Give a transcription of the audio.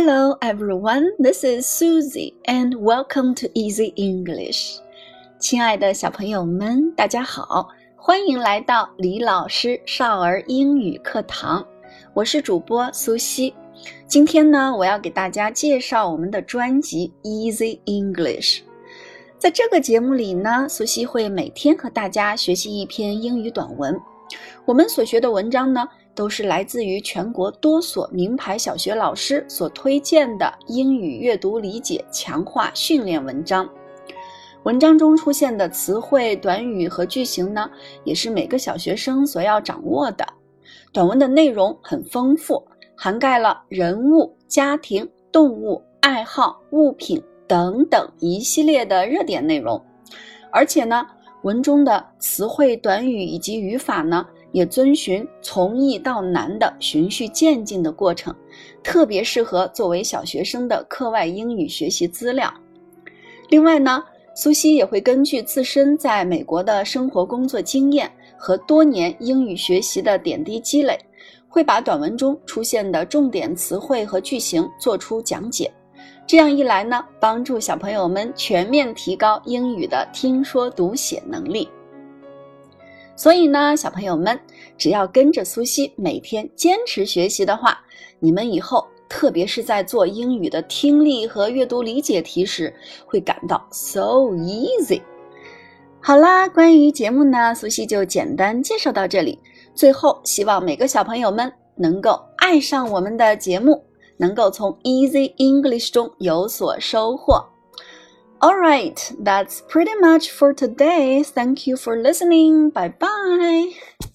Hello everyone, this is Susie and welcome to Easy English. 亲爱的小朋友们，大家好，欢迎来到李老师少儿英语课堂。我是主播苏西。今天呢，我要给大家介绍我们的专辑 Easy English。在这个节目里呢，苏西会每天和大家学习一篇英语短文。我们所学的文章呢，都是来自于全国多所名牌小学老师所推荐的英语阅读理解强化训练文章。文章中出现的词汇、短语和句型呢，也是每个小学生所要掌握的。短文的内容很丰富，涵盖了人物、家庭、动物、爱好、物品等等一系列的热点内容，而且呢。文中的词汇、短语以及语法呢，也遵循从易到难的循序渐进的过程，特别适合作为小学生的课外英语学习资料。另外呢，苏西也会根据自身在美国的生活工作经验和多年英语学习的点滴积累，会把短文中出现的重点词汇和句型做出讲解。这样一来呢，帮助小朋友们全面提高英语的听说读写能力。所以呢，小朋友们只要跟着苏西每天坚持学习的话，你们以后特别是在做英语的听力和阅读理解题时，会感到 so easy。好啦，关于节目呢，苏西就简单介绍到这里。最后，希望每个小朋友们能够爱上我们的节目。能够从 Easy English 中有所收获。All right, that's pretty much for today. Thank you for listening. Bye bye.